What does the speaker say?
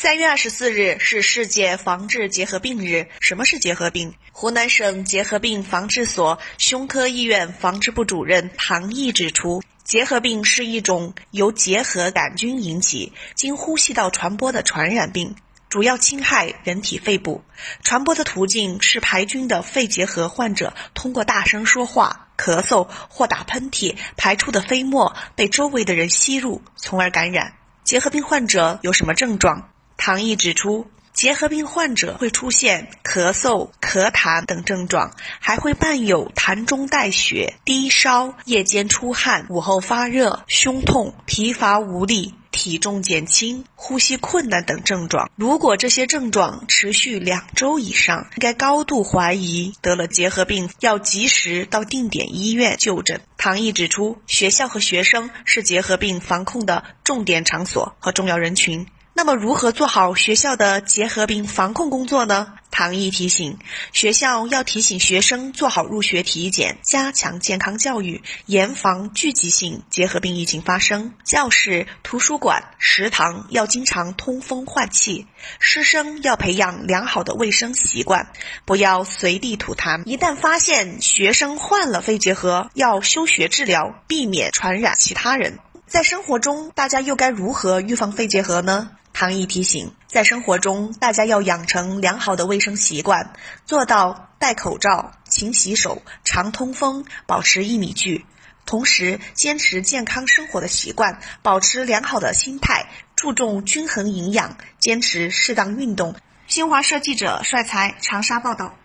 三月二十四日是世界防治结核病日。什么是结核病？湖南省结核病防治所胸科医院防治部主任唐毅指出，结核病是一种由结核杆菌引起、经呼吸道传播的传染病，主要侵害人体肺部。传播的途径是排菌的肺结核患者通过大声说话、咳嗽或打喷嚏排出的飞沫被周围的人吸入，从而感染。结核病患者有什么症状？唐毅指出，结核病患者会出现咳嗽、咳痰等症状，还会伴有痰中带血、低烧、夜间出汗、午后发热、胸痛、疲乏无力、体重减轻、呼吸困难等症状。如果这些症状持续两周以上，应该高度怀疑得了结核病，要及时到定点医院就诊。唐毅指出，学校和学生是结核病防控的重点场所和重要人群。那么，如何做好学校的结核病防控工作呢？唐毅提醒，学校要提醒学生做好入学体检，加强健康教育，严防聚集性结核病疫情发生。教室、图书馆、食堂要经常通风换气，师生要培养良好的卫生习惯，不要随地吐痰。一旦发现学生患了肺结核，要休学治疗，避免传染其他人。在生活中，大家又该如何预防肺结核呢？唐毅提醒，在生活中，大家要养成良好的卫生习惯，做到戴口罩、勤洗手、常通风、保持一米距，同时坚持健康生活的习惯，保持良好的心态，注重均衡营养，坚持适当运动。新华社记者帅才长沙报道。